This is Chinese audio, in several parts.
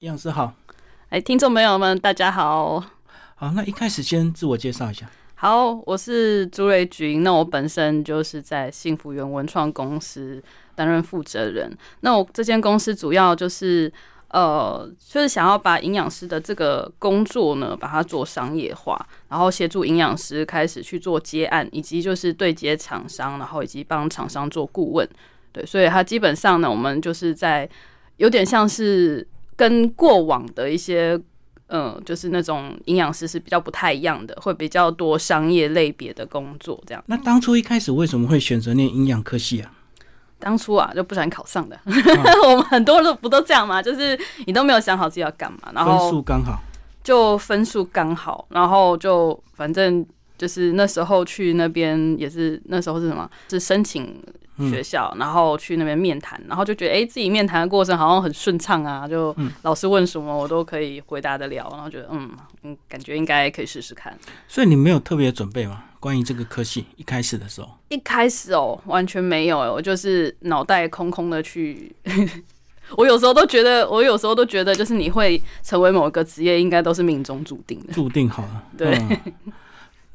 营养师好，哎，听众朋友们，大家好。好，那一开始先自我介绍一下。好，我是朱瑞君。那我本身就是在幸福园文创公司担任负责人。那我这间公司主要就是呃，就是想要把营养师的这个工作呢，把它做商业化，然后协助营养师开始去做接案，以及就是对接厂商，然后以及帮厂商做顾问。对，所以它基本上呢，我们就是在有点像是。跟过往的一些，嗯，就是那种营养师是比较不太一样的，会比较多商业类别的工作这样。那当初一开始为什么会选择念营养科系啊？当初啊就不想考上的，我们很多都不都这样吗，就是你都没有想好自己要干嘛，然后分数刚好，就分数刚好，然后就反正就是那时候去那边也是那时候是什么？是申请。学校，然后去那边面谈，然后就觉得哎，自己面谈的过程好像很顺畅啊，就老师问什么我都可以回答得了，然后觉得嗯嗯，感觉应该可以试试看。所以你没有特别准备吗？关于这个科系一开始的时候，一开始哦，完全没有，我就是脑袋空空的去。我有时候都觉得，我有时候都觉得，就是你会成为某一个职业，应该都是命中注定的，注定好了。对。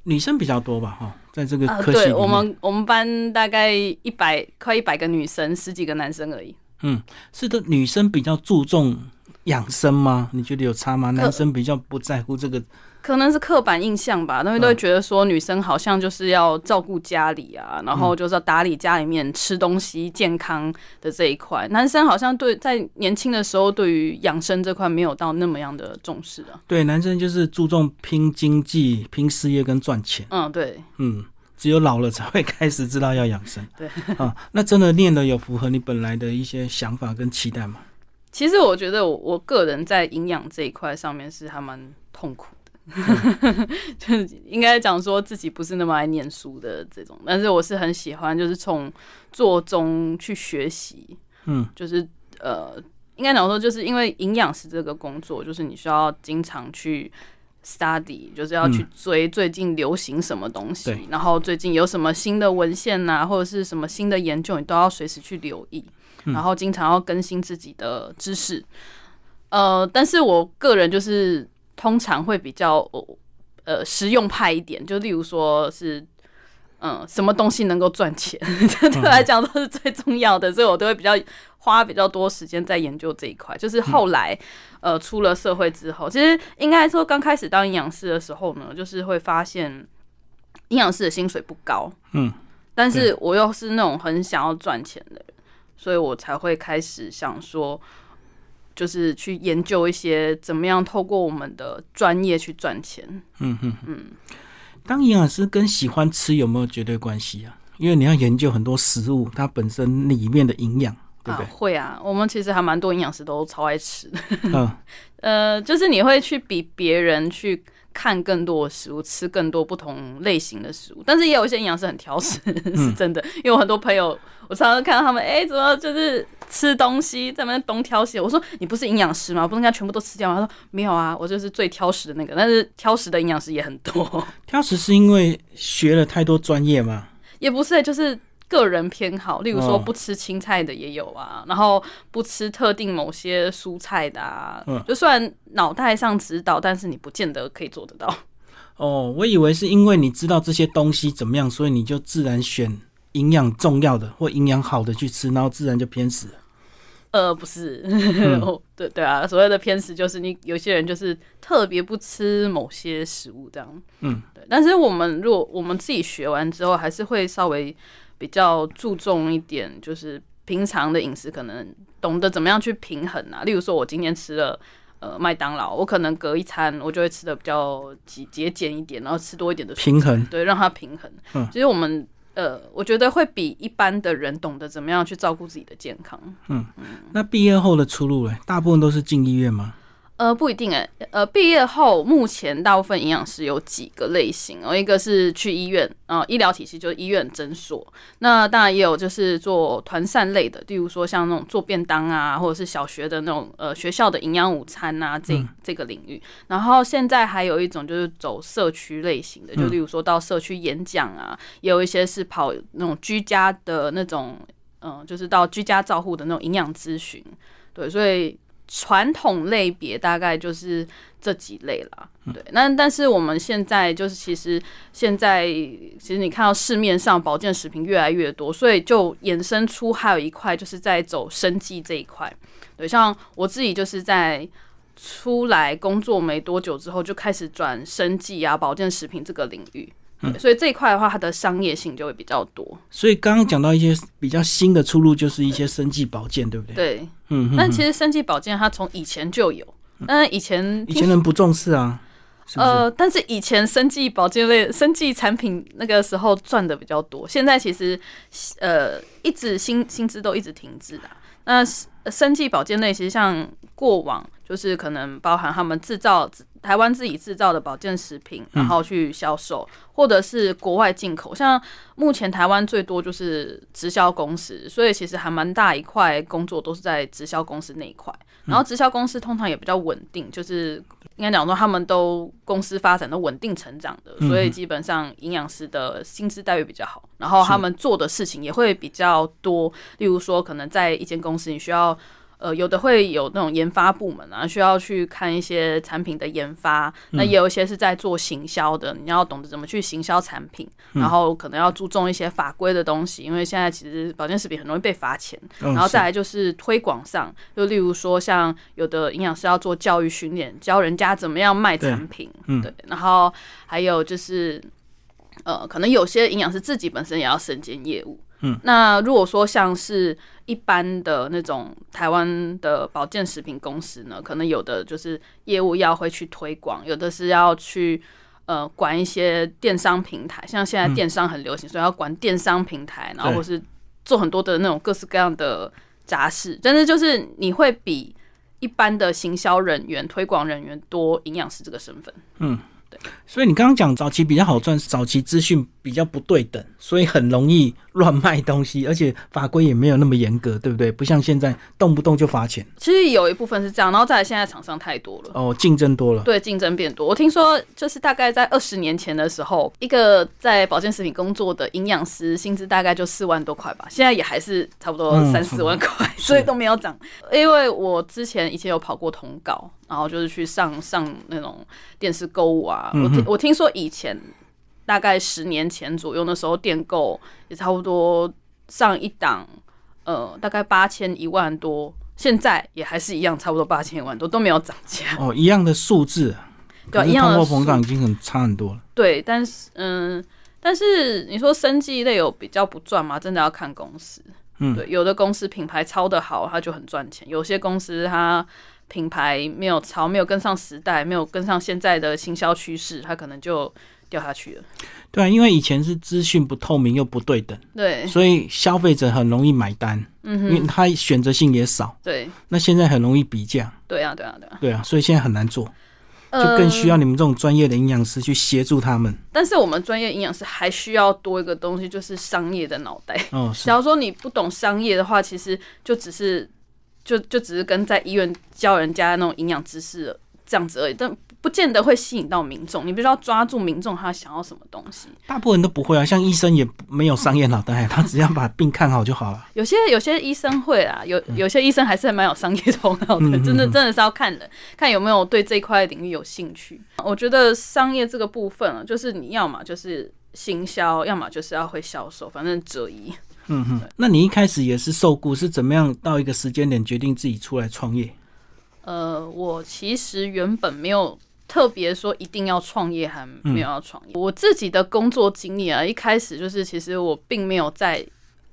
女生比较多吧，哈，在这个科系对我们我们班大概一百快一百个女生，十几个男生而已。嗯，是的，女生比较注重养生吗？你觉得有差吗？男生比较不在乎这个。可能是刻板印象吧，他们都会觉得说女生好像就是要照顾家里啊，然后就是要打理家里面吃东西健康的这一块。男生好像对在年轻的时候对于养生这块没有到那么样的重视啊。对，男生就是注重拼经济、拼事业跟赚钱。嗯，对，嗯，只有老了才会开始知道要养生。对，啊，那真的练的有符合你本来的一些想法跟期待吗？其实我觉得我我个人在营养这一块上面是还蛮痛苦。就是应该讲说自己不是那么爱念书的这种，但是我是很喜欢，就是从做中去学习。嗯，就是呃，应该讲说，就是因为营养师这个工作，就是你需要经常去 study，就是要去追最近流行什么东西，然后最近有什么新的文献呐，或者是什么新的研究，你都要随时去留意，然后经常要更新自己的知识。呃，但是我个人就是。通常会比较呃实用派一点，就例如说是嗯什么东西能够赚钱，对我来讲都是最重要的，所以我都会比较花比较多时间在研究这一块。就是后来呃出了社会之后，其实应该说刚开始当营养师的时候呢，就是会发现营养师的薪水不高，嗯，但是我又是那种很想要赚钱的人，所以我才会开始想说。就是去研究一些怎么样透过我们的专业去赚钱。嗯嗯嗯。当营养师跟喜欢吃有没有绝对关系啊？因为你要研究很多食物，它本身里面的营养，对不对？会啊，我们其实还蛮多营养师都超爱吃。嗯。呃，就是你会去比别人去。看更多的食物，吃更多不同类型的食物，但是也有一些营养师很挑食，是真的。因为我很多朋友，我常常看到他们，哎，怎么就是吃东西在那边东挑西？我说你不是营养师吗？不能该全部都吃掉吗？他说没有啊，我就是最挑食的那个。但是挑食的营养师也很多。挑食是因为学了太多专业吗？也不是，就是。个人偏好，例如说不吃青菜的也有啊，然后不吃特定某些蔬菜的啊，就算脑袋上知道，但是你不见得可以做得到。哦，我以为是因为你知道这些东西怎么样，所以你就自然选营养重要的或营养好的去吃，然后自然就偏食。呃，不是，对对啊，所谓的偏食就是你有些人就是特别不吃某些食物这样。嗯，对。但是我们如果我们自己学完之后，还是会稍微。比较注重一点，就是平常的饮食，可能懂得怎么样去平衡啊。例如说，我今天吃了呃麦当劳，我可能隔一餐我就会吃的比较节节俭一点，然后吃多一点的平衡，对，让它平衡。嗯，其实我们呃，我觉得会比一般的人懂得怎么样去照顾自己的健康。嗯嗯，那毕业后的出路嘞，大部分都是进医院吗？呃，不一定哎。呃，毕业后，目前大部分营养师有几个类型哦，一个是去医院啊，医疗体系就是医院诊所。那当然也有就是做团膳类的，例如说像那种做便当啊，或者是小学的那种呃学校的营养午餐啊，这这个领域。然后现在还有一种就是走社区类型的，就例如说到社区演讲啊，也有一些是跑那种居家的那种，嗯，就是到居家照护的那种营养咨询。对，所以。传统类别大概就是这几类啦。对，那但是我们现在就是其实现在其实你看到市面上保健食品越来越多，所以就衍生出还有一块就是在走生计这一块。对，像我自己就是在出来工作没多久之后，就开始转生计啊、保健食品这个领域。嗯，所以这一块的话，它的商业性就会比较多。所以刚刚讲到一些比较新的出路，就是一些生计保健，对不对？对，嗯。但其实生计保健它从以前就有，但以前以前人不重视啊。呃，但是以前生计保健类生计产品那个时候赚的比较多，现在其实呃一直薪薪资都一直停滞的。那生计保健类其实像过往就是可能包含他们制造台湾自己制造的保健食品，然后去销售，或者是国外进口。像目前台湾最多就是直销公司，所以其实还蛮大一块工作都是在直销公司那一块。然后直销公司通常也比较稳定，就是应该讲说他们都公司发展都稳定成长的，所以基本上营养师的薪资待遇比较好，然后他们做的事情也会比较多。例如说，可能在一间公司你需要。呃，有的会有那种研发部门啊，需要去看一些产品的研发。那也有一些是在做行销的，你要懂得怎么去行销产品，然后可能要注重一些法规的东西，因为现在其实保健食品很容易被罚钱。然后再来就是推广上，就例如说像有的营养师要做教育训练，教人家怎么样卖产品。对，然后还有就是，呃，可能有些营养师自己本身也要身兼业务。嗯，那如果说像是一般的那种台湾的保健食品公司呢，可能有的就是业务要会去推广，有的是要去呃管一些电商平台，像现在电商很流行，所以要管电商平台，然后或是做很多的那种各式各样的杂事，但是就是你会比一般的行销人员、推广人员多营养师这个身份，嗯。对。所以你刚刚讲早期比较好赚，早期资讯比较不对等，所以很容易乱卖东西，而且法规也没有那么严格，对不对？不像现在动不动就罚钱。其实有一部分是这样，然后再来现在厂商太多了，哦，竞争多了，对，竞争变多。我听说就是大概在二十年前的时候，一个在保健食品工作的营养师薪资大概就四万多块吧，现在也还是差不多三四万块，所以都没有涨。因为我之前以前有跑过通告。然后就是去上上那种电视购物啊，我听我听说以前大概十年前左右的时候，电购也差不多上一档，呃，大概八千一万多，现在也还是一样，差不多八千一万多都没有涨价。哦，一样的数字，对，一样的通货膨胀已经很差很多了。对，但是嗯，但是你说生计类有比较不赚吗？真的要看公司。嗯，对，有的公司品牌超的好，它就很赚钱；有些公司它。品牌没有潮，没有跟上时代，没有跟上现在的行销趋势，它可能就掉下去了。对啊，因为以前是资讯不透明又不对等，对，所以消费者很容易买单，嗯哼，因为他选择性也少，对。那现在很容易比价，对啊，对啊，对啊，对啊，所以现在很难做，就更需要你们这种专业的营养师去协助他们。但是我们专业营养师还需要多一个东西，就是商业的脑袋。哦，假如说你不懂商业的话，其实就只是。就就只是跟在医院教人家那种营养知识这样子而已，但不见得会吸引到民众。你必须要抓住民众他想要什么东西。大部分人都不会啊，像医生也没有商业脑袋，他只要把病看好就好了。有些有些医生会啊，有有些医生还是蛮有商业头脑的，真的真的是要看人，看有没有对这一块领域有兴趣。我觉得商业这个部分啊，就是你要么就是行销，要么就是要会销售，反正择一。嗯哼，那你一开始也是受雇，是怎么样到一个时间点决定自己出来创业？呃，我其实原本没有特别说一定要创业，还没有要创业。我自己的工作经历啊，一开始就是其实我并没有在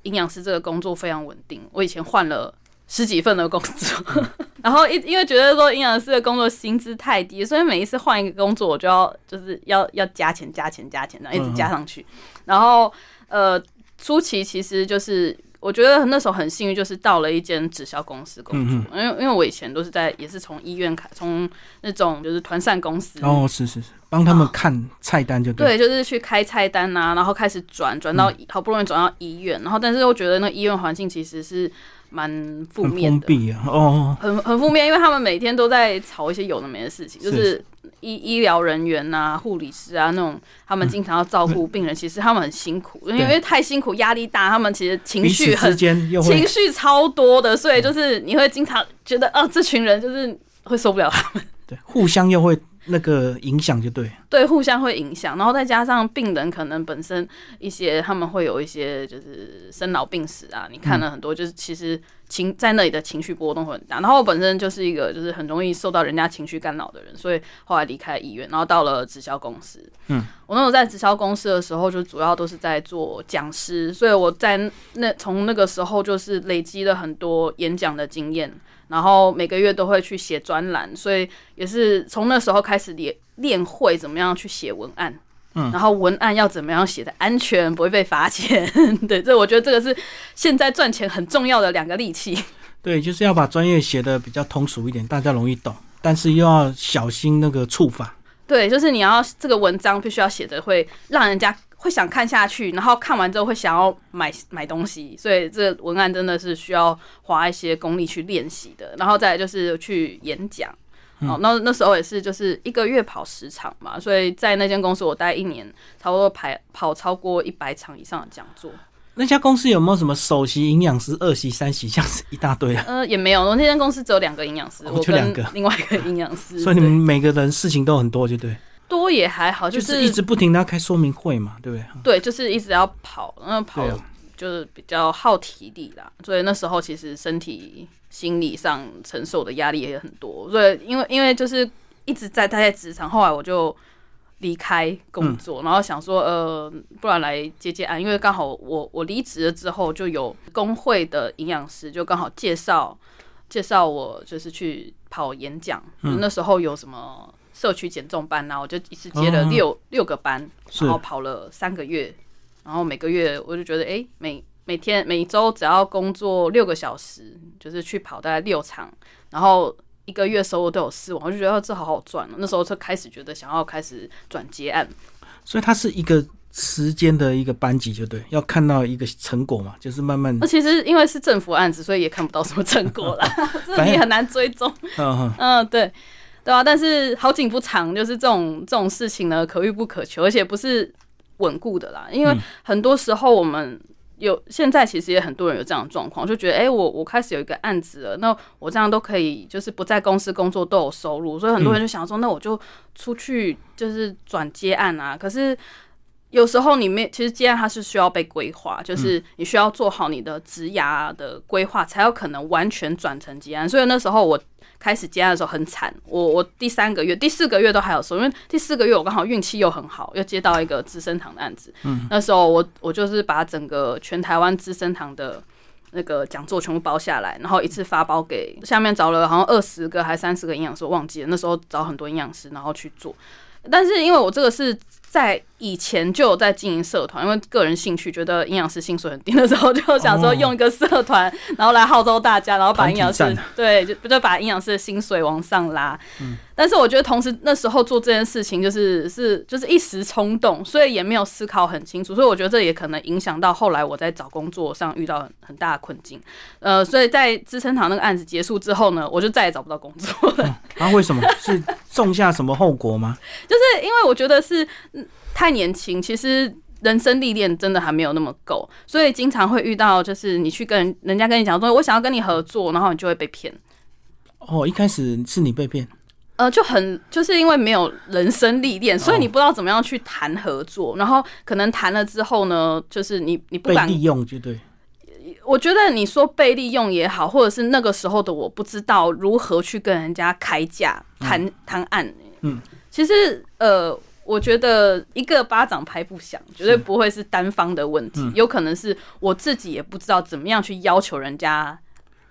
营养师这个工作非常稳定。我以前换了十几份的工作，然后一因为觉得说营养师的工作薪资太低，所以每一次换一个工作，我就要就是要要加钱、加钱、加钱，然后一直加上去。然后呃。初期其实就是，我觉得那时候很幸运，就是到了一间直销公司工作，因为因为我以前都是在，也是从医院开，从那种就是团膳公司哦，是是是，帮他们看菜单就对，就是去开菜单啊，然后开始转转到好不容易转到医院，然后但是又觉得那医院环境其实是蛮负面封的，哦，很很负面，因为他们每天都在吵一些有的没的事情，就是。医医疗人员呐、护理师啊那种，他们经常要照顾病人，其实他们很辛苦，因为太辛苦，压力大，他们其实情绪很 情绪超多的，所以就是你会经常觉得，啊，这群人就是会受不了他们。对互相又会那个影响，就对，对，互相会影响，然后再加上病人可能本身一些他们会有一些就是生老病死啊，你看了很多，就是其实情在那里的情绪波动会很大。然后我本身就是一个就是很容易受到人家情绪干扰的人，所以后来离开医院，然后到了直销公司。嗯，我那时候在直销公司的时候，就主要都是在做讲师，所以我在那从那个时候就是累积了很多演讲的经验。然后每个月都会去写专栏，所以也是从那时候开始练练会怎么样去写文案，嗯，然后文案要怎么样写的安全，不会被罚钱，对，这我觉得这个是现在赚钱很重要的两个利器。对，就是要把专业写的比较通俗一点，大家容易懂，但是又要小心那个触法。对，就是你要这个文章必须要写的会让人家会想看下去，然后看完之后会想要买买东西，所以这文案真的是需要花一些功力去练习的。然后再来就是去演讲，哦，那那时候也是就是一个月跑十场嘛，所以在那间公司我待一年，差不多排跑超过一百场以上的讲座。那家公司有没有什么首席营养师、二席、三席，像是一大堆啊？呃，也没有，我那间公司只有两个营养师，哦我就两个另外一个营养师，所以你们每个人事情都很多，就对，多也还好，就是一直不停的要开说明会嘛，对不对？对，就是一直要跑，那跑就是比较耗体力啦，所以那时候其实身体、心理上承受的压力也很多。所以因为因为就是一直在待在职场，后来我就离开工作，然后想说呃，不然来接接案，因为刚好我我离职了之后，就有工会的营养师就刚好介绍介绍我就是去跑演讲，嗯那时候有什么。社区减重班啊，我就一次接了哦六、六个班，然后跑了三个月，然后每个月我就觉得，哎、每每天每周只要工作六个小时，就是去跑大概六场，然后一个月收入都有四万，我就觉得、哦这好好赚了。那时候就开始觉得想要开始转接案，所以它是一个时间的一个班级，就对，要看到一个成果嘛，就是慢慢那，其实因为是政府案子，所以也看不到什么成果啦，这你很难追踪。嗯，嗯，对，对啊，但是好景不长，就是这种这种事情呢，可遇不可求，而且不是稳固的啦。因为很多时候我们有现在其实也很多人有这样的状况，就觉得哎、诶我我开始有一个案子了，那我这样都可以，就是不在公司工作都有收入，所以很多人就想说，那我就出去就是转接案啊。可是有时候你没，其实接案它是需要被规划，就是你需要做好你的职涯的规划，才有可能完全转成接案。所以那时候我开始接案的时候很惨，我我第三个月、第四个月都还有收，因为第四个月我刚好运气又很好，又接到一个资生堂的案子。嗯，那时候我我就是把整个全台湾资生堂的。那个讲座全部包下来，然后一次发包给下面找了好像二十个还三十个营养师，我忘记了。那时候找很多营养师，然后去做。但是因为我这个是在以前就有在经营社团，因为个人兴趣，觉得营养师薪水很低的时候，就想说用一个社团，然后来号召大家，然后把营养师对，就就把营养师的薪水往上拉。嗯但是我觉得同时那时候做这件事情，就是是就是一时冲动，所以也没有思考很清楚，所以我觉得这也可能影响到后来我在找工作上遇到很很大的困境。呃，所以在资生堂那个案子结束之后呢，我就再也找不到工作了。然 后为什么是种下什么后果吗？就 是因为我觉得是嗯太年轻，其实人生历练真的还没有那么够，所以经常会遇到，就是你去跟人人家跟你讲说，我想要跟你合作，然后你就会被骗。哦，一开始是你被骗，呃，就很就是因为没有人生历练，所以你不知道怎么样去谈合作，然后可能谈了之后呢，就是你你不敢利用，就对，我觉得你说被利用也好，或者是那个时候的我不知道如何去跟人家开价谈谈案。嗯，其实呃，我觉得一个巴掌拍不响，绝对不会是单方的问题，嗯。有可能是我自己也不知道怎么样去要求人家。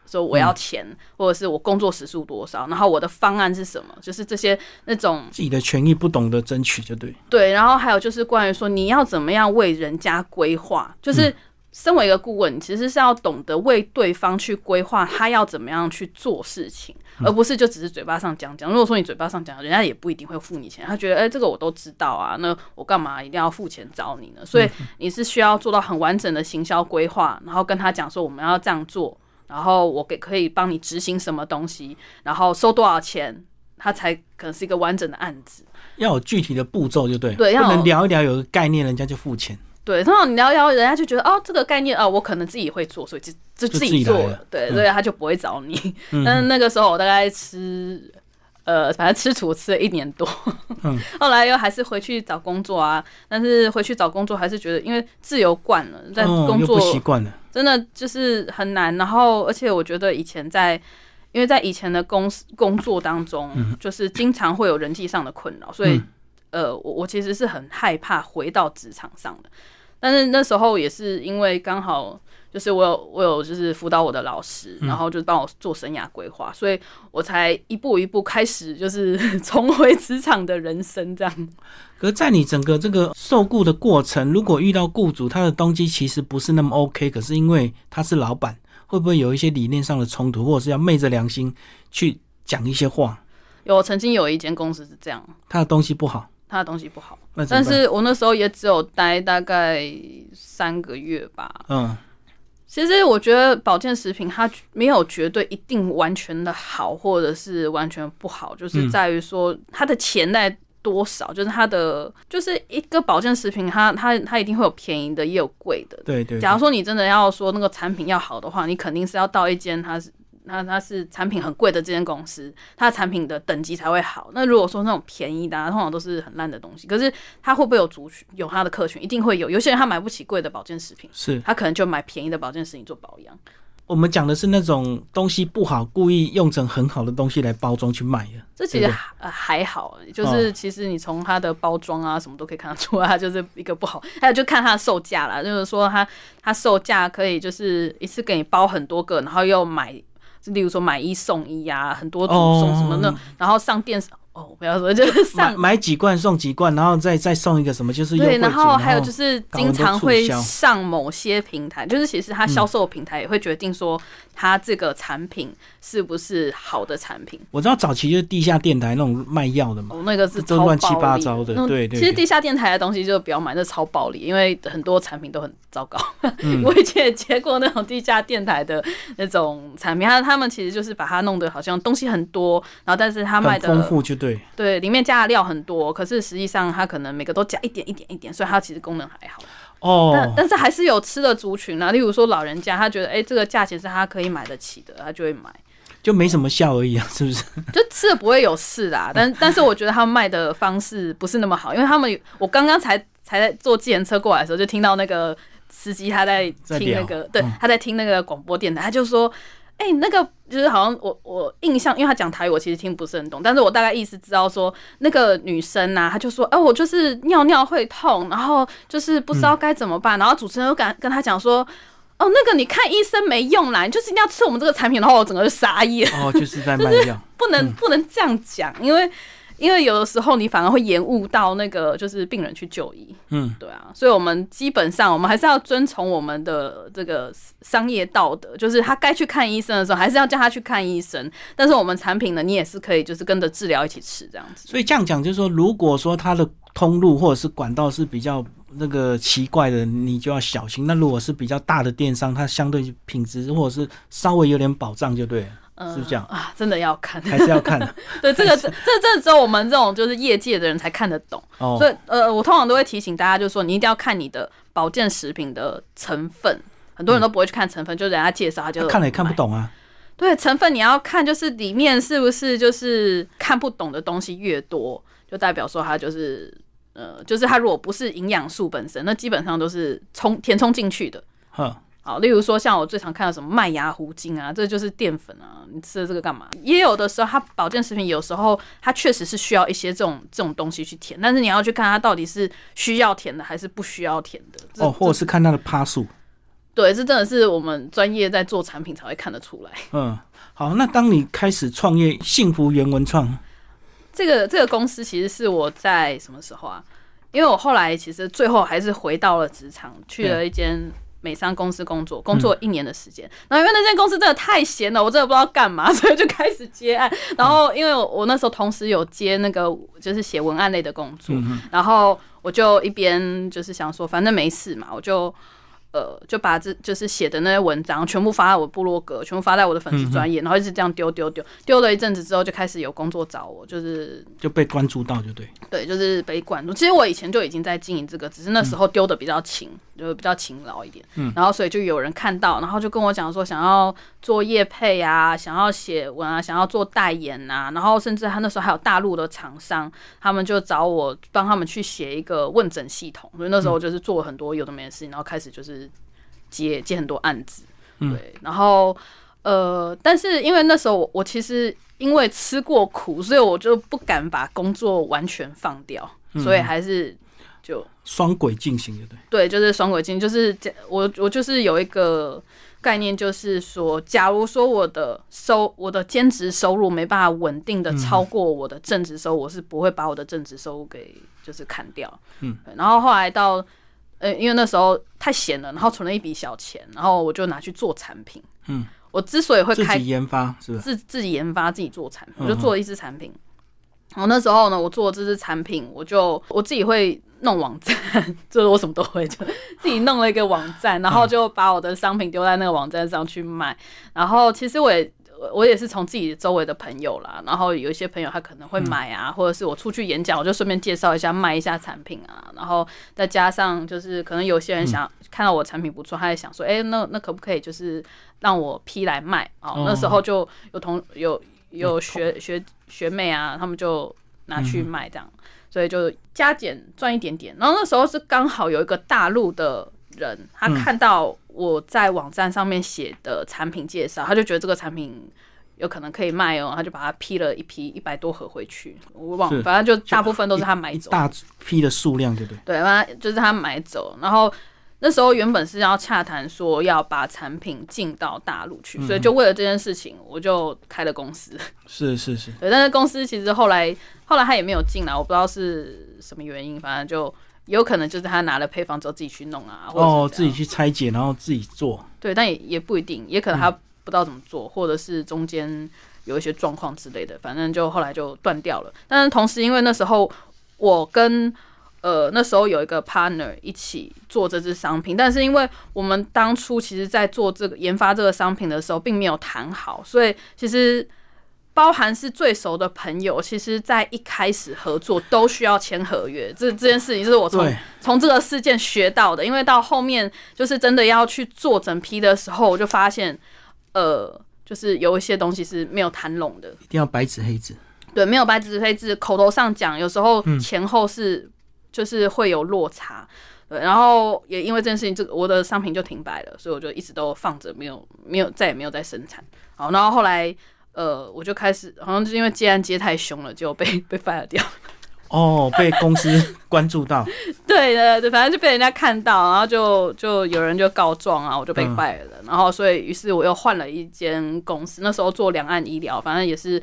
说我要钱，或者是我工作时数多少，然后我的方案是什么，就是这些那种自己的权益不懂得争取，就对，对，然后还有就是关于说你要怎么样为人家规划，就是身为一个顾问，你其实是要懂得为对方去规划他要怎么样去做事情，而不是就只是嘴巴上讲讲。如果说你嘴巴上讲，人家也不一定会付你钱。他觉得，哎、这个我都知道啊，那我干嘛一定要付钱找你呢？所以你是需要做到很完整的行销规划，然后跟他讲说我们要这样做，然后我给可以帮你执行什么东西，然后收多少钱，他才可能是一个完整的案子。要有具体的步骤就对，对要不能聊一聊有个概念，人家就付钱。对，通常你聊一聊，人家就觉得哦，这个概念哦，我可能自己会做，所以就就就自己做了对，嗯所以他就不会找你。嗯但是那个时候我大概吃，呃，反正吃土吃了一年多，嗯 后来又还是回去找工作啊。但是回去找工作还是觉得，因为自由惯了，在哦，工作、习惯了。真的就是很难。然后，而且我觉得以前在，因为在以前的公司工作当中，就是经常会有人际上的困扰，所以、嗯呃，我我其实是很害怕回到职场上的。但是那时候也是因为刚好就是我有我有就是辅导我的老师，然后就帮我做生涯规划，所以我才一步一步开始就是 重回职场的人生这样。可是，在你整个这个受雇的过程，如果遇到雇主他的动机其实不是那么 OK，可是因为他是老板，会不会有一些理念上的冲突，或者是要昧着良心去讲一些话？有曾经有一间公司是这样，他的东西不好，他的东西不好。但是我那时候也只有待大概三个月吧。嗯，其实我觉得保健食品它没有绝对一定完全的好，或者是完全不好，就是在于说它的钱在多少，就是它的就是一个保健食品它，它它一定会有便宜的，也有贵的。对对对假如说你真的要说那个产品要好的话，你肯定是要到一间它是它它是产品很贵的这间公司，它的产品的等级才会好。那如果说那种便宜的、啊，通常都是很烂的东西。可是它会不会有族群有它的客群？一定会有。有些人他买不起贵的保健食品，是他可能就买便宜的保健食品做保养。我们讲的是那种东西不好，故意用成很好的东西来包装去卖的。这其实还呃还好，就是其实你从它的包装啊什么都可以看得出来，它就是一个不好。还有就看它的售价啦，就是说它它售价可以就是一次给你包很多个，然后又买，例如说买一送一呀、很多组送什么的，哦然后上电视哦，不要说就是买上。买几罐送几罐，然后再再送一个什么，就是对，然后还有就是经常会上某些平台，就是其实它销售平台也会决定说它这个产品是不是好的产品。我知道早期就是地下电台那种卖药的嘛，哦，那个是都超乱七八糟的对对对其实地下电台的东西就不要买，那超暴力，因为很多产品都很糟糕。嗯 我以前也接过那种地下电台的那种产品，他他们其实就是把它弄得好像东西很多，然后但是他卖很丰的富就对。对里面加的料很多，可是实际上它可能每个都加一点一点一点，所以它其实功能还好。哦，但但是还是有吃的族群啊，例如说老人家，他觉得哎、这个价钱是他可以买得起的，他就会买。就没什么效而已啊，是不是？就吃了不会有事啦，但但是我觉得他们卖的方式不是那么好，因为他们我刚刚才才在坐计程车过来的时候，就听到那个司机他在听那个，对嗯，他在听那个广播电台，他就说。哎、那个就是好像我我印象，因为他讲台语，我其实听不是很懂，但是我大概意思知道说，那个女生呐、她就说，哎、我就是尿尿会痛，然后就是不知道该怎么办，然后主持人又跟跟他讲说，哦，那个你看医生没用啦，你就是一定要吃我们这个产品，然后我整个就傻眼。哦，就是在 卖药。不能不能这样讲，因为因为有的时候你反而会延误到那个就是病人去就医，嗯，对啊，所以我们基本上我们还是要遵从我们的这个商业道德，就是他该去看医生的时候，还是要叫他去看医生。但是我们产品呢，你也是可以就是跟着治疗一起吃这样子。所以这样讲就是说，如果说它的通路或者是管道是比较那个奇怪的，你就要小心。那如果是比较大的电商，它相对品质或者是稍微有点保障就对了，嗯是不是这样？啊，真的要看，还是要看的 对这个这这这只有我们这种就是业界的人才看得懂。哦。所以呃，我通常都会提醒大家，就是说你一定要看你的保健食品的成分。很多人都不会去看成分，就人家介绍他就看了也看不。懂啊。对成分你要看，就是里面是不是就是看不懂的东西越多，就代表说它就是呃，就是它如果不是营养素本身，那基本上都是充填充进去的。呵，好，例如说像我最常看到什么麦芽糊精啊，这就是淀粉啊，你吃了这个干嘛？也有的时候，它保健食品有时候它确实是需要一些这种这种东西去填，但是你要去看它到底是需要填的还是不需要填的。哦，或者是看它的趴数。对，这真的是我们专业在做产品才会看得出来。嗯，好，那当你开始创业，幸福原文创，这个这个公司其实是我在什么时候啊？因为我后来其实最后还是回到了职场，去了一间美商公司工作，工作一年的时间。然后因为那间公司真的太闲了，我真的不知道干嘛，所以就开始接案。然后因为我我那时候同时有接那个就是写文案类的工作，然后我就一边就是想说，反正没事嘛，我就。呃，就把这就是写的那些文章全部发在我部落格，全部发在我的粉丝专业，然后一直这样丢丢丢，丢了一阵子之后，就开始有工作找我，就是就被关注到，就对，对，就是被关注。其实我以前就已经在经营这个，只是那时候丢的比较勤。就比较勤劳一点，嗯，然后所以就有人看到，然后就跟我讲说想要做业配啊，想要写文啊，想要做代言啊，然后甚至他那时候还有大陆的厂商，他们就找我帮他们去写一个问诊系统，所以那时候就是做很多有的没的事情，然后开始就是接接很多案子，对，然后呃，但是因为那时候我我其实因为吃过苦，所以我就不敢把工作完全放掉，所以还是。就双轨进行的，对对，就是双轨进，就是我我就是有一个概念，就是说，假如说我的收我的兼职收入没办法稳定的超过我的正职收入，我是不会把我的正职收入给就是砍掉。嗯，然后后来到呃，因为那时候太闲了，然后存了一笔小钱，然后我就拿去做产品。嗯，我之所以会开研发，是自自己研发自己做产品，我就做了一支产品。然后那时候呢，我做这支产品，我就我自己会。弄网站，就是我什么都会，就自己弄了一个网站，然后就把我的商品丢在那个网站上去卖。然后其实我也我也是从自己周围的朋友啦，然后有一些朋友他可能会买啊，或者是我出去演讲，我就顺便介绍一下卖一下产品啊。然后再加上就是可能有些人想看到我产品不错，他也想说，哎，那那可不可以就是让我批来卖啊？那时候就有同有有学学学妹啊，他们就拿去卖这样。所以就加减赚一点点，然后那时候是刚好有一个大陆的人，他看到我在网站上面写的产品介绍，他就觉得这个产品有可能可以卖哦，他就把它批了一批一百多盒回去。我忘，反正就大部分都是他买走，大批的数量，对不对？对，反正就是他买走，然后。那时候原本是要洽谈说要把产品进到大陆去，所以就为了这件事情，我就开了公司。是是是，对。但是公司其实后来后来他也没有进来，我不知道是什么原因，反正就有可能就是他拿了配方之后自己去弄啊，哦，自己去拆解，然后自己做。对，但也也不一定，也可能他不知道怎么做，或者是中间有一些状况之类的，反正就后来就断掉了。但是同时，因为那时候我跟呃，那时候有一个 partner 一起做这支商品，但是因为我们当初其实，在做这个研发这个商品的时候，并没有谈好，所以其实包含是最熟的朋友，其实在一开始合作都需要签合约。这 这件事情是我从从这个事件学到的，因为到后面就是真的要去做整批的时候，我就发现，呃，就是有一些东西是没有谈拢的，一定要白纸黑字。对，没有白纸黑字，口头上讲，有时候前后是。就是会有落差，对，然后也因为这件事情，这个我的商品就停摆了，所以我就一直都放着，没有没有再也没有再生产。好，然后后来呃，我就开始好像是因为接案接太凶了，就被被 fire 掉。哦，被公司关注到。对对对，反正就被人家看到，然后就就有人就告状啊，我就被 fire 了。然后所以于是我又换了一间公司，那时候做两岸医疗，反正也是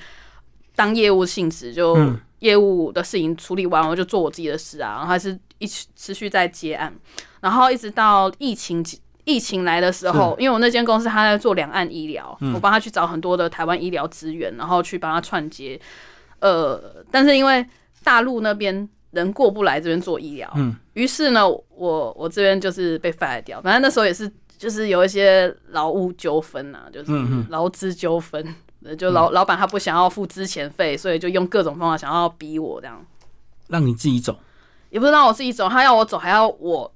当业务性质就。业务的事情处理完，我就做我自己的事啊，然后还是一直持续在接案，然后一直到疫情疫情来的时候，因为我那间公司他在做两岸医疗，我帮他去找很多的台湾医疗资源，然后去帮他串接。呃，但是因为大陆那边人过不来这边做医疗，嗯，于是呢，我我这边就是被 fire 掉。反正那时候也是就是有一些劳务纠纷啊，就是劳资纠纷。就老老板他不想要付之前费，所以就用各种方法想要逼我这样，让你自己走，也不是让我自己走，他要我走还要我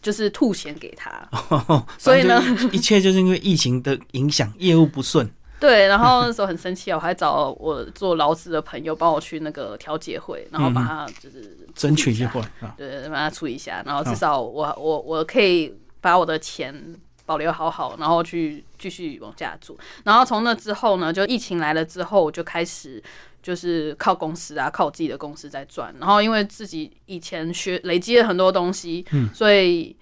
就是吐钱给他，所以呢，一切就是因为疫情的影响，业务不顺。对，然后那时候很生气，我还找我做劳资的朋友帮我去那个调解会，然后把他就是争取一会，对，把他处理一下，然后至少我我我可以把我的钱。保留好好，然后去继续往下做。然后从那之后呢，就疫情来了之后，我就开始就是靠公司啊，靠我自己的公司在赚。然后因为自己以前学累积了很多东西，嗯，所以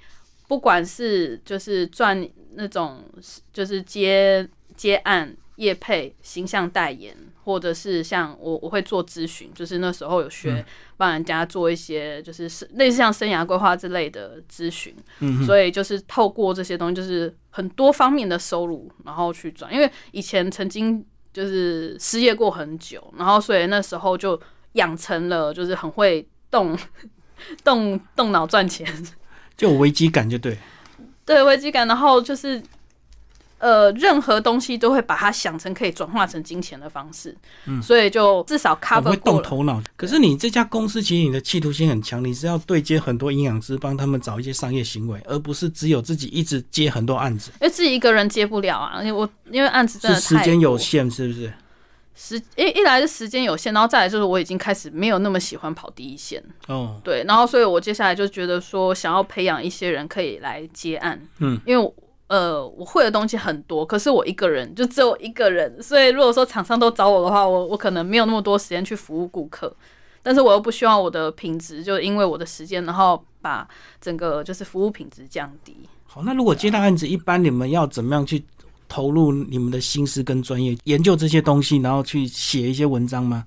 不管是就是赚那种就是接接案、业配、形象代言。或者是像我我会做咨询，就是那时候有学帮人家做一些就是是类似像生涯规划之类的咨询，嗯所以就是透过这些东西，就是很多方面的收入，然后去转。因为以前曾经就是失业过很久，然后所以那时候就养成了就是很会动 动动脑赚钱，就有危机感就对。对危机感，然后就是呃，任何东西都会把它想成可以转化成金钱的方式，嗯，所以就至少我 cover 会。动头脑。可是你这家公司其实你的企图心很强，你是要对接很多营养师，帮他们找一些商业行为，而不是只有自己一直接很多案子，因为自己一个人接不了啊，因为我因为案子真的时间有限，是不是？时一一来是时间有限，然后再来就是我已经开始没有那么喜欢跑第一线，哦，对，然后所以我接下来就觉得说想要培养一些人可以来接案，嗯，因为我呃我会的东西很多，可是我一个人就只有一个人，所以如果说厂商都找我的话，我我可能没有那么多时间去服务顾客，但是我又不希望我的品质就因为我的时间，然后把整个就是服务品质降低。好，那如果接到案子，一般你们要怎么样去投入你们的心思跟专业，研究这些东西，然后去写一些文章吗？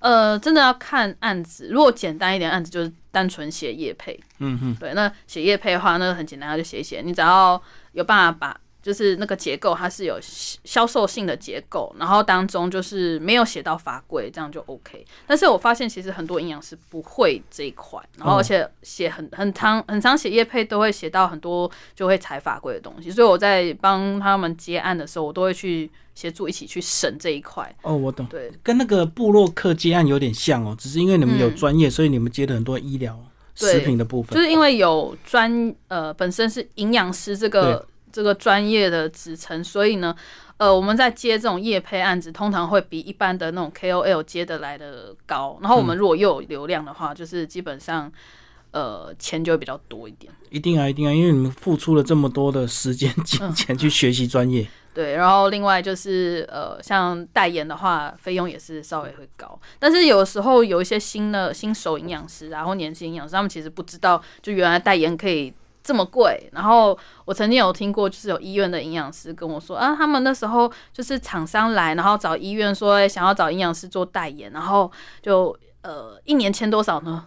呃，真的要看案子。如果简单一点案子，就是单纯写业配。嗯哼，对，那写业配的话，那个很简单，就写一写。你只要有办法把，就是那个结构它是有销销售性的结构，然后当中就是没有写到法规，这样就 OK。但是我发现其实很多营养师不会这一块，然后而且写很很长很长写业配都会写到很多就会踩法规的东西，所以我在帮他们接案的时候，我都会去协助一起去审这一块。哦，我懂，对，跟那个布洛克接案有点像哦，只是因为你们有嗯专业，所以你们接的很多医疗、食品的部分。就是因为有专呃本身是营养师这个这个专业的职称，所以呢，呃，我们在接这种业配案子，通常会比一般的那种 KOL 接的来的高。然后我们如果又有流量的话，就是基本上呃钱就会比较多一点。一定啊，一定啊，因为你们付出了这么多的时间、金钱去学习专业。对，然后另外就是呃，像代言的话，费用也是稍微会高。但是有时候有一些新的新手营养师然后年轻营养师，他们其实不知道，就原来代言可以这么贵。然后我曾经有听过，就是有医院的营养师跟我说啊，他们那时候就是厂商来，然后找医院说、哎想要找营养师做代言，然后就呃一年签多少呢？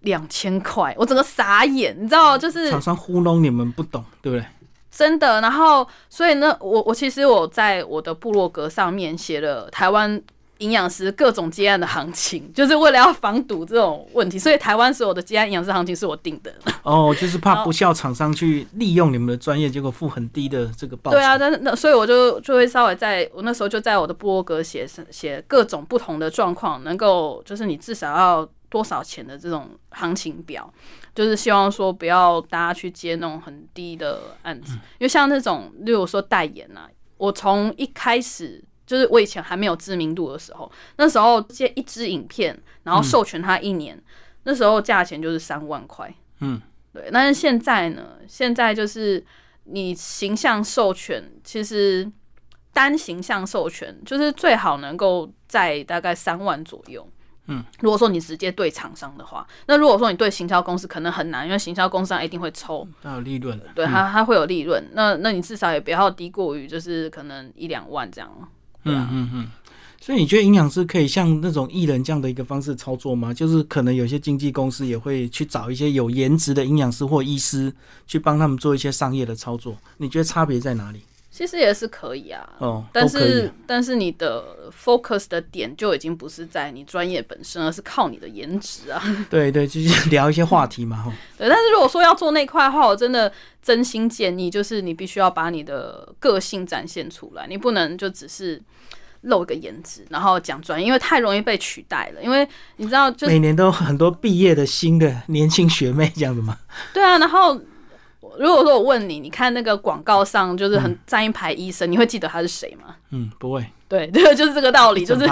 两千块，我整个傻眼，你知道，就是厂商糊弄你们不懂，对不对？真的，然后所以呢，我我其实我在我的部落格上面写了台湾营养师各种接案的行情，就是为了要防堵这种问题，所以台湾所有的接案营养师行情是我定的。哦，就是怕不孝厂商去利用你们的专业，结果付很低的这个报酬。对啊，但是那所以我就就会稍微在我那时候就在我的部落格写写各种不同的状况，能够就是你至少要多少钱的这种行情表，就是希望说不要大家去接那种很低的案子，因为像那种例如说代言啊，我从一开始。就是我以前还没有知名度的时候，那时候接一支影片，然后授权它一年，那时候价钱就是三万块。嗯，对。但是现在呢，现在就是你形象授权，其实单形象授权就是最好能够在大概三万左右。嗯，如果说你直接对厂商的话，那如果说你对行销公司可能很难，因为行销公司它一定会抽，它有利润的。对它它会有利润。那那你至少也不要低过于就是可能一两万这样。嗯嗯嗯。所以你觉得营养师可以像那种艺人这样的一个方式操作吗？就是可能有些经纪公司也会去找一些有颜值的营养师或医师，去帮他们做一些商业的操作。你觉得差别在哪里？其实也是可以啊，哦，但是但是你的 focus 的点就已经不是在你专业本身，而是靠你的颜值啊。对对，就是聊一些话题嘛，哈。对，但是如果说要做那块的话，我真的真心建议，就是你必须要把你的个性展现出来，你不能就只是露一个颜值，然后讲专业，因为太容易被取代了。因为你知道，就是每年都有很多毕业的新的年轻学妹这样子嘛。对啊，然后。如果说我问你，你看那个广告上就是很站一排医生，你会记得他是谁吗？嗯，不会，对，对，就是这个道理，就是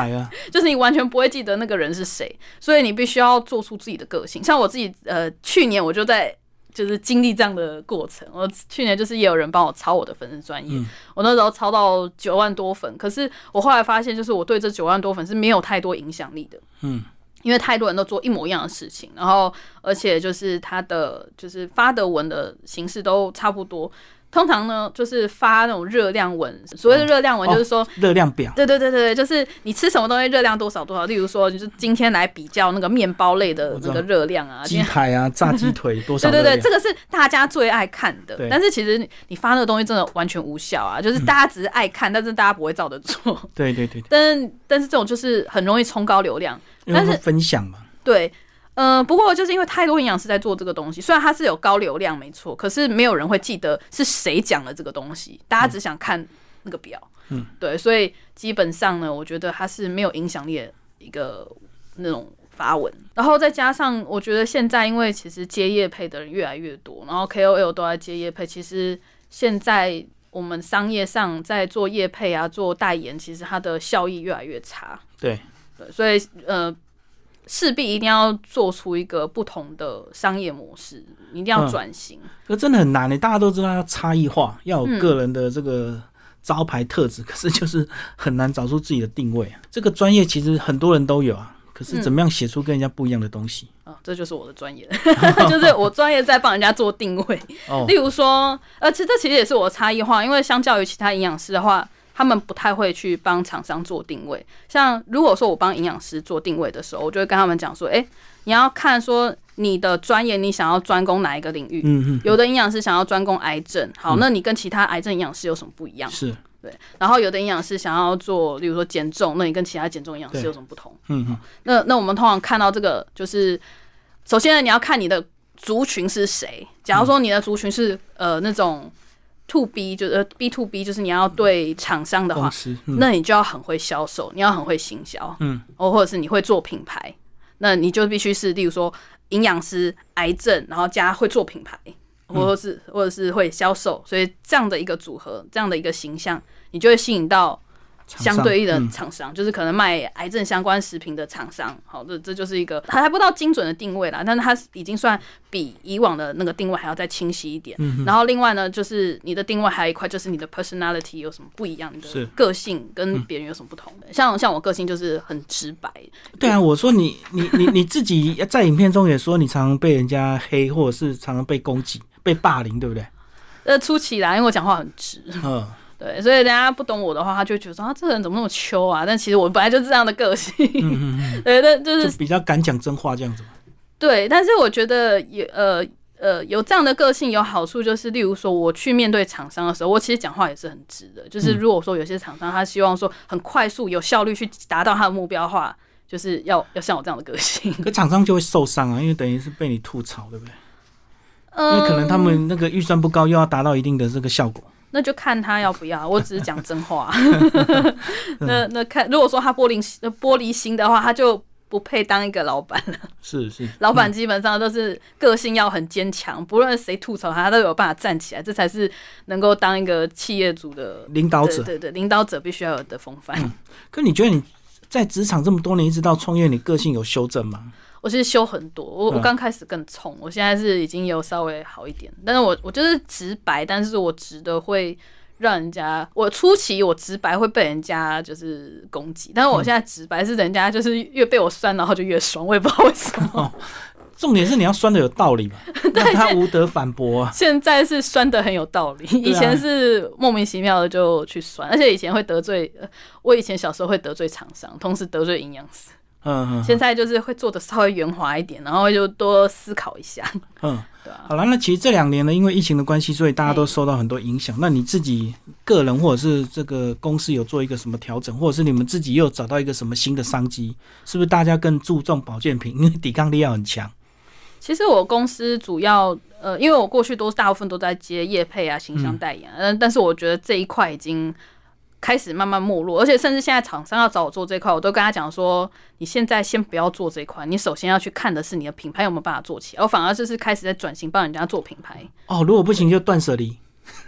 就是你完全不会记得那个人是谁，所以你必须要做出自己的个性。像我自己，呃，去年我就在就是经历这样的过程。我去年就是也有人帮我抄我的粉丝专业，嗯我那时候抄到九万多粉，可是我后来发现，就是我对这九万多粉是没有太多影响力的。嗯，因为太多人都做一模一样的事情，然后而且就是他的就是发的文的形式都差不多，通常呢就是发那种热量文，所谓的热量文就是说。热量表，对对对对，就是你吃什么东西热量多少多少。例如说，就是今天来比较那个面包类的那个热量啊，鸡排啊，炸鸡腿 多少？对对对，这个是大家最爱看的。但是其实你发那个东西真的完全无效啊，就是大家只是爱看，但是大家不会照着做。对对对。但但是这种就是很容易冲高流量，但是分享嘛。对。嗯，不过就是因为太多营养师在做这个东西，虽然它是有高流量，没错，可是没有人会记得是谁讲了这个东西，大家只想看那个表。嗯，对，所以基本上呢，我觉得它是没有影响力的一个那种发文。然后再加上，我觉得现在因为其实接业配的人越来越多，然后 KOL 都在接业配，其实现在我们商业上在做业配啊，做代言，其实它的效益越来越差。对，对，所以呃。势必一定要做出一个不同的商业模式，一定要转型。这真的很难呢，大家都知道要差异化，要有个人的这个招牌特质，可是就是很难找出自己的定位。这个专业其实很多人都有啊，可是怎么样写出跟人家不一样的东西啊？这就是我的专业，就是我专业在帮人家做定位。例如说，呃，其实这其实也是我的差异化，因为相较于其他营养师的话。他们不太会去帮厂商做定位，像如果说我帮营养师做定位的时候，我就会跟他们讲说，哎，你要看说你的专业，你想要专攻哪一个领域？嗯嗯。有的营养师想要专攻癌症，好，那你跟其他癌症营养师有什么不一样？是对。然后有的营养师想要做，例如说减重，那你跟其他减重营养师有什么不同？嗯嗯。那那我们通常看到这个，就是首先呢，你要看你的族群是谁。假如说你的族群是呃那种。To B 就是 B to B，就是你要对厂商的话，那你就要很会销售，你要很会行销，嗯，哦或者是你会做品牌，那你就必须是，例如说营养师、癌症，然后加会做品牌，或者是或者是会销售，所以这样的一个组合，这样的一个形象，你就会吸引到。相对应的厂商，就是可能卖癌症相关食品的厂商，好，这这就是一个还还不到精准的定位啦，但是它已经算比以往的那个定位还要再清晰一点。然后另外呢，就是你的定位还有一块，就是你的 personality 有什么不一样的个性，跟别人有什么不同的。像像我个性就是很直白。对啊，我说你你你你自己在影片中也说，你常常被人家黑，或者是常常被攻击、被霸凌，对不对？呃，初期啦，因为我讲话很直。嗯。对，所以人家不懂我的话，他就觉得说啊，这个人怎么那么秋啊？但其实我本来就是这样的个性，对，但就是比较敢讲真话这样子对，但是我觉得有呃呃有这样的个性有好处，就是例如说我去面对厂商的时候，我其实讲话也是很直的。就是如果说有些厂商他希望说很快速有效率去达到他的目标的话，就是要要像我这样的个性。可厂商就会受伤啊，因为等于是被你吐槽，对不对？因为可能他们那个预算不高，又要达到一定的这个效果。那就看他要不要，我只是讲真话。那那看，如果说他玻璃玻璃心的话，他就不配当一个老板了。是是，老板基本上都是个性要很坚强，不论谁吐槽他，他都有办法站起来，这才是能够当一个企业主的领导者。对对，领导者必须要有的风范。可你觉得你在职场这么多年，一直到创业，你个性有修正吗？我其实修很多，我我刚开始更冲，我现在是已经有稍微好一点，但是我我就是直白，但是我直的会让人家，我初期我直白会被人家就是攻击，但是我现在直白是人家就是越被我酸，然后就越爽，我也不知道为什么。重点是你要酸的有道理嘛，让他无得反驳啊。现在是酸的很有道理，以前是莫名其妙的就去酸，而且以前会得罪，我以前小时候会得罪厂商，同时得罪营养师。嗯，现在就是会做的稍微圆滑一点，然后就多思考一下。嗯，对啊。好了，那其实这两年呢，因为疫情的关系，所以大家都受到很多影响。那你自己个人或者是这个公司有做一个什么调整，或者是你们自己又找到一个什么新的商机？是不是大家更注重保健品，因为抵抗力要很强？其实我公司主要呃，因为我过去都大部分都在接业配啊、形象代言，嗯，但是我觉得这一块已经。开始慢慢没落，而且甚至现在厂商要找我做这块，我都跟他讲说，你现在先不要做这块，你首先要去看的是你的品牌有没有办法做起来。我反而就是开始在转型，帮人家做品牌。哦，如果不行就断舍离，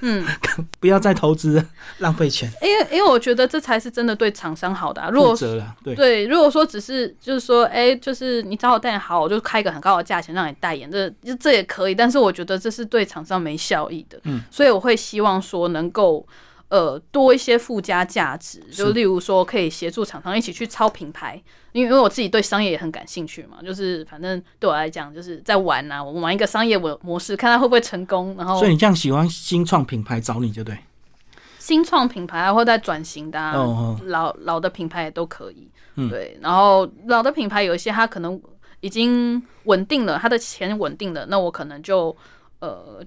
嗯，不要再投资，浪费钱。因为因为我觉得这才是真的对厂商好的。如果对对，如果说只是就是说，哎，就是你找我代言好，我就开一个很高的价钱让你代言，这这也可以。但是我觉得这是对厂商没效益的。嗯，所以我会希望说能够。呃多一些附加价值，就例如说可以协助厂商一起去抄品牌，因为因为我自己对商业也很感兴趣嘛，就是反正对我来讲就是在玩啊，我们玩一个商业模模式，看它会不会成功，然后所以你这样喜欢新创品牌找你就对。新创品牌啊，或在转型的、啊哦哦老老的品牌也都可以。嗯对，然后老的品牌有一些它可能已经稳定了，它的钱稳定了，那我可能就呃，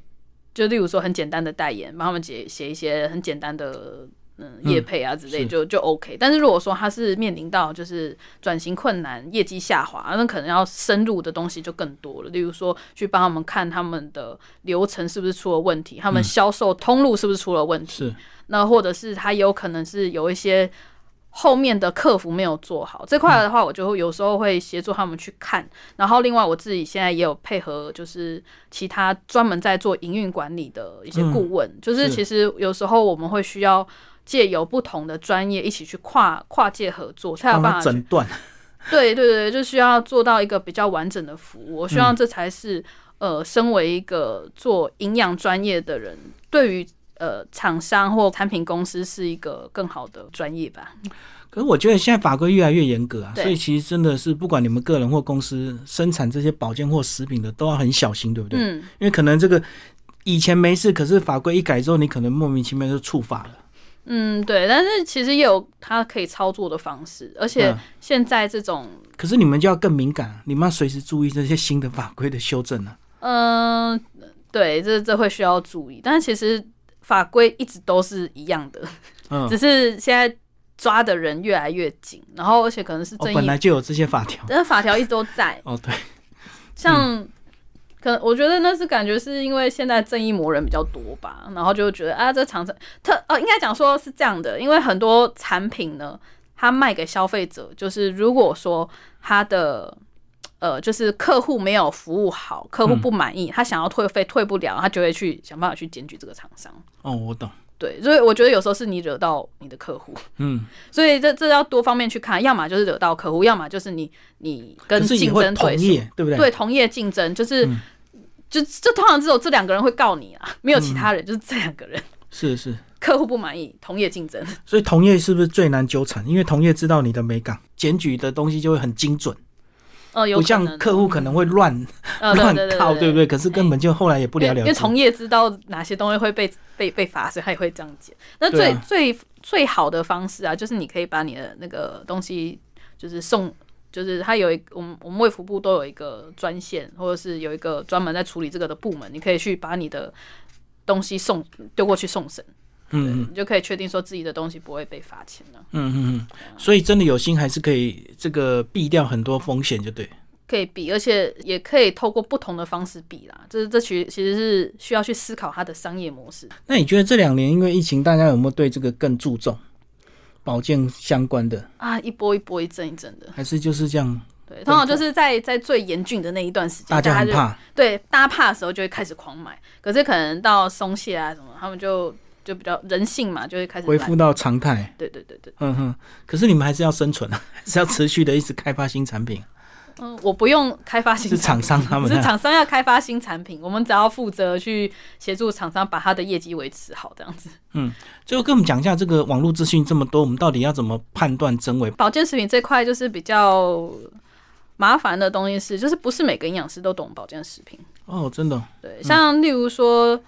就例如说很简单的代言，帮他们写写一些很简单的。嗯，业配啊之类是就就 OK，但是如果说他是面临到就是转型困难、业绩下滑，那可能要深入的东西就更多了。例如说，去帮他们看他们的流程是不是出了问题，他们销售通路是不是出了问题，是，那或者是他有可能是有一些后面的客服没有做好这块的话，我就会有时候会协助他们去看。然后另外我自己现在也有配合，就是其他专门在做营运管理的一些顾问，就是是其实有时候我们会需要借由不同的专业一起去跨跨界合作，才有帮办法诊断。对对对，就需要做到一个比较完整的服务。我希嗯望这才是、呃，身为一个做营养专业的人，对于呃厂商或产品公司是一个更好的专业吧。可是我觉得现在法规越来越严格啊，所以其实真的是不管你们个人或公司生产这些保健或食品的，都要很小心，对不对？嗯，因为可能这个以前没事，可是法规一改之后，你可能莫名其妙就触法了。嗯，对，但是其实也有它可以操作的方式，而且嗯现在这种，可是你们就要更敏感啊，你们要随时注意这些新的法规的修正啊。嗯、对，这这会需要注意，但是其实法规一直都是一样的，嗯，只是现在抓的人越来越紧，然后而且可能是哦正，义，本来就有这些法条。但是法条一直都在，哦，对，像。可能我觉得那是感觉是因为现在正义魔人比较多吧，然后就觉得啊，这厂商特呃，应该讲说是这样的，因为很多产品呢，它卖给消费者，就是如果说它的呃，就是客户没有服务好，客户不满意，他想要退费退不了，他就会去想办法去检举这个厂商。哦，我懂。对，所以我觉得有时候是你惹到你的客户，嗯，所以这这要多方面去看，要么就是惹到客户，要么就是你你跟竞争对手。同业，对不对？对同业竞争，就是、嗯就就通常只有这两个人会告你啊，没有其他人，就是这两个人。是是。客户不满意，同业竞争，所以同业是不是最难纠缠？因为同业知道你的美感，检举的东西就会很精准，呃，有不像客户可能会乱乱套对靠，对对不对？可是根本就后来也不了了之。因为从业知道哪些东西会被被被罚，所以他也会这样讲。那最、啊最最好的方式啊，就是你可以把你的那个东西，就是送，就是他有一我们我们卫福部都有一个专线，或者是有一个专门在处理这个的部门，你可以去把你的东西送丢过去送审，对嗯嗯你就可以确定说自己的东西不会被罚钱了。嗯嗯嗯，所以真的有心还是可以这个避掉很多风险，就对。可以比，而且也可以透过不同的方式比啦。这这其其实是需要去思考它的商业模式。那你觉得这两年因为疫情，大家有没有对这个更注重保健相关的，啊，一波一波，一阵一阵的。还是就是这样？对，通常就是在在最严峻的那一段时间，大家很就怕，对大家怕的时候就会开始狂买，可是可能到松懈啊什么，他们就就比较人性嘛，就会开始恢复。到常态。对对对对，嗯哼，可是你们还是要生存啊，还是要持续的一直开发新产品，嗯，我不用开发新是厂商他们啊是厂商要开发新产品，我们只要负责去协助厂商把他的业绩维持好，这样子。嗯最后跟我们讲一下这个网络资讯这么多，我们到底要怎么判断真伪？保健食品这块就是比较麻烦的东西是，就是不是每个营养师都懂保健食品。哦，真的哦，对，像例如说，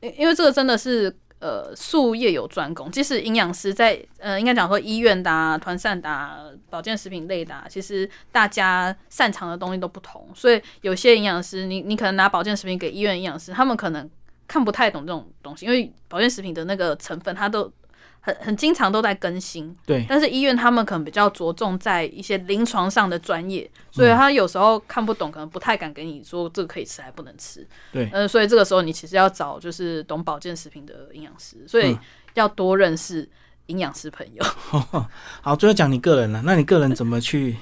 因因为这个真的是呃术业有专攻，即使营养师在呃应该讲说医院的、团膳的、保健食品类的、其实大家擅长的东西都不同，所以有些营养师，你你可能拿保健食品给医院营养师，他们可能看不太懂这种东西，因为保健食品的那个成分，它都很很经常都在更新。对，但是医院他们可能比较着重在一些临床上的专业，所以他有时候看不懂，可能不太敢给你说这个可以吃还不能吃。对呃，所以这个时候你其实要找就是懂保健食品的营养师，所以嗯要多认识营养师朋友。好，最后讲你个人了，那你个人怎么去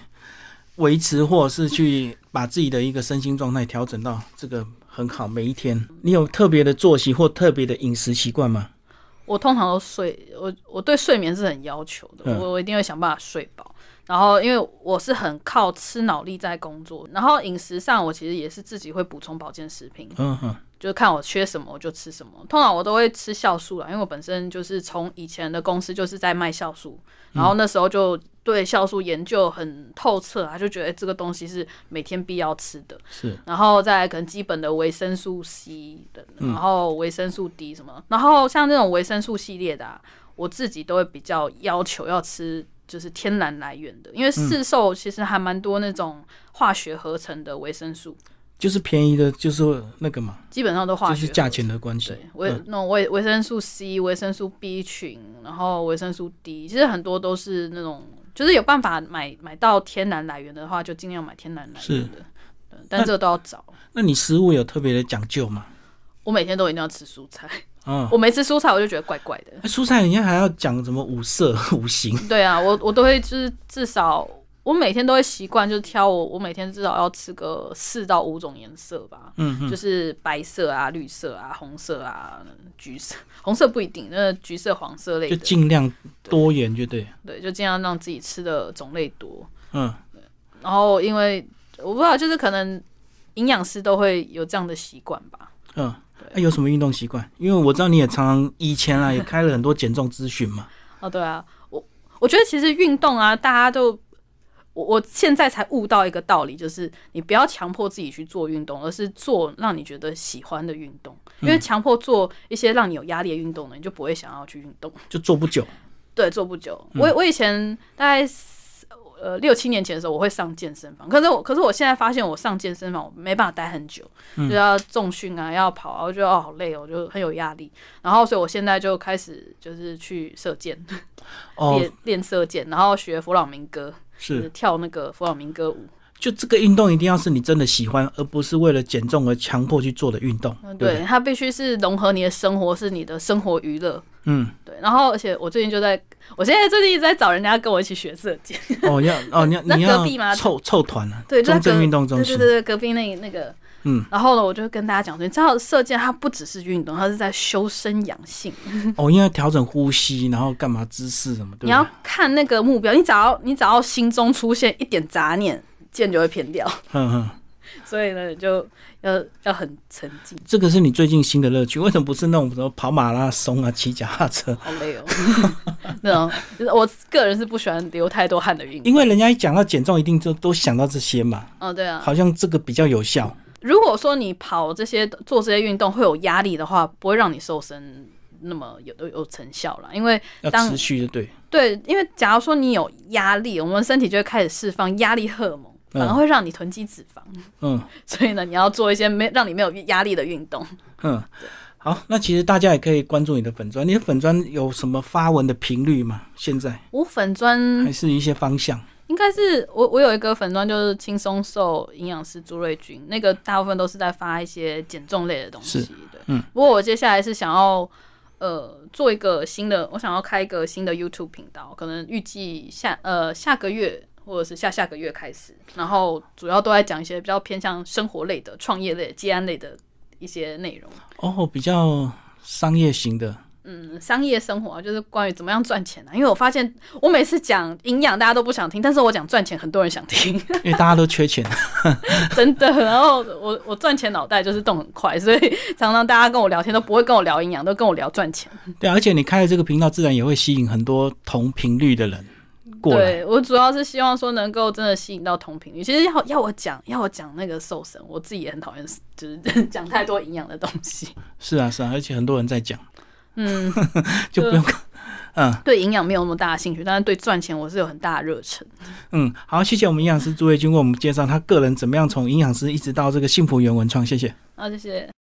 维持，或者是去把自己的一个身心状态调整到这个很好？每一天，你有特别的作息或特别的饮食习惯吗？我通常都睡，我我对睡眠是很要求的，嗯我我一定会想办法睡饱。然后因为我是很靠吃脑力在工作，然后饮食上我其实也是自己会补充保健食品，嗯哼，就是看我缺什么我就吃什么。通常我都会吃酵素啦，因为我本身就是从以前的公司就是在卖酵素，然后那时候就对酵素研究很透彻啊，就觉得、诶这个东西是每天必要吃的。是，然后再来可能基本的维生素 C 的，然后维生素 D 什么，然后像这种维生素系列的、啊，我自己都会比较要求要吃就是天然来源的，因为市售其实还蛮多那种化学合成的维生素，就是便宜的，就是那个嘛，基本上都化学。就是价钱的关系对，。维嗯那种维维生素 C、维生素 B 群，然后维生素 D，其实很多都是那种，就是有办法买买到天然来源的话，就尽量买天然来源的。对，但这个都要找。那你食物有特别的讲究吗？我每天都一定要吃蔬菜，嗯，我每次蔬菜我就觉得怪怪的。那蔬菜人家还要讲什么五色 五行？对啊，我我都会就是至少我每天都会习惯，就是挑我我每天至少要吃个四到五种颜色吧，嗯嗯，就是白色啊、绿色啊、红色啊、橘色，红色不一定，那橘色、黄色类就，尽量多元就对。对，就尽量让自己吃的种类多。嗯，然后因为我不知道，就是可能营养师都会有这样的习惯吧。嗯，那、有什么运动习惯？因为我知道你也常常以前啊也开了很多减重咨询嘛。哦，对啊，我我觉得其实运动啊，大家都，我我现在才悟到一个道理，就是你不要强迫自己去做运动，而是做让你觉得喜欢的运动。因为强迫做一些让你有压力的运动呢，你就不会想要去运动。就做不久。对，做不久。我我以前大概四呃六七年前的时候，我会上健身房，可是我可是我现在发现，我上健身房我没办法待很久，就要重训啊，要跑啊，我觉得哦好累哦，我就很有压力。然后所以我现在就开始就是去射箭，哦，练练射箭，然后学弗朗明哥，就是是，跳那个弗朗明哥舞。就这个运动一定要是你真的喜欢，而不是为了减重而强迫去做的运动。嗯，对，它必须是融合你的生活，是你的生活娱乐。嗯，对，然后而且我最近就在，我现在最近一直在找人家跟我一起学射箭。哦，要哦，你要 那你隔壁吗要凑凑团啊，对，就在隔中正运动中心对对。对对，隔壁那那个，嗯，然后呢，我就跟大家讲说，你知道射箭它不只是运动，它是在修身养性。哦，因为要调整呼吸，然后干嘛姿势什么，对不你要？看那个目标，你只要你只要心中出现一点杂念，箭就会偏掉。哼哼，所以呢，你就要要很沉静，这个是你最近新的乐趣，为什么不是那种什么跑马拉松啊、骑脚踏车？好累哦。那种就是我个人是不喜欢流太多汗的运动。因为人家一讲到减重，一定就都想到这些嘛，哦，对啊，好像这个比较有效。如果说你跑这些做这些运动会有压力的话，不会让你瘦身那么有有有成效了。因为要当持续的对，对，因为假如说你有压力，我们身体就会开始释放压力荷尔蒙，反而会让你囤积脂肪。嗯所以呢，你要做一些没让你没有压力的运动。嗯。好，那其实大家也可以关注你的粉砖，你的粉砖有什么发文的频率吗？现在我粉砖还是一些方向？应该是我我有一个粉砖，就是轻松瘦营养师朱瑞君，那个大部分都是在发一些减重类的东西。是对，嗯。不过我接下来是想要呃做一个新的，我想要开一个新的 YouTube 频道，可能预计下呃下个月或者是下下个月开始，然后主要都在讲一些比较偏向生活类的、创业类、接案类的一些内容。哦，比较商业型的，嗯，商业生活啊，就是关于怎么样赚钱啊。因为我发现我每次讲营养，大家都不想听，但是我讲赚钱，很多人想听。因为大家都缺钱。真的。然后我我赚钱脑袋就是动很快，所以常常大家跟我聊天都不会跟我聊营养，都跟我聊赚钱。对啊，而且你开了这个频道，自然也会吸引很多同频率的人过来。对我主要是希望说能够真的吸引到同频率。其实要要我讲要我讲那个瘦身，我自己也很讨厌，就是讲太多营养的东西。是啊，是啊，而且很多人在讲，嗯，就不用。嗯对营养没有那么大的兴趣，但是对赚钱我是有很大的热忱。嗯，好，谢谢我们营养师朱卫军为我们介绍他个人怎么样从营养师一直到这个幸福原文创，谢谢。好，谢谢。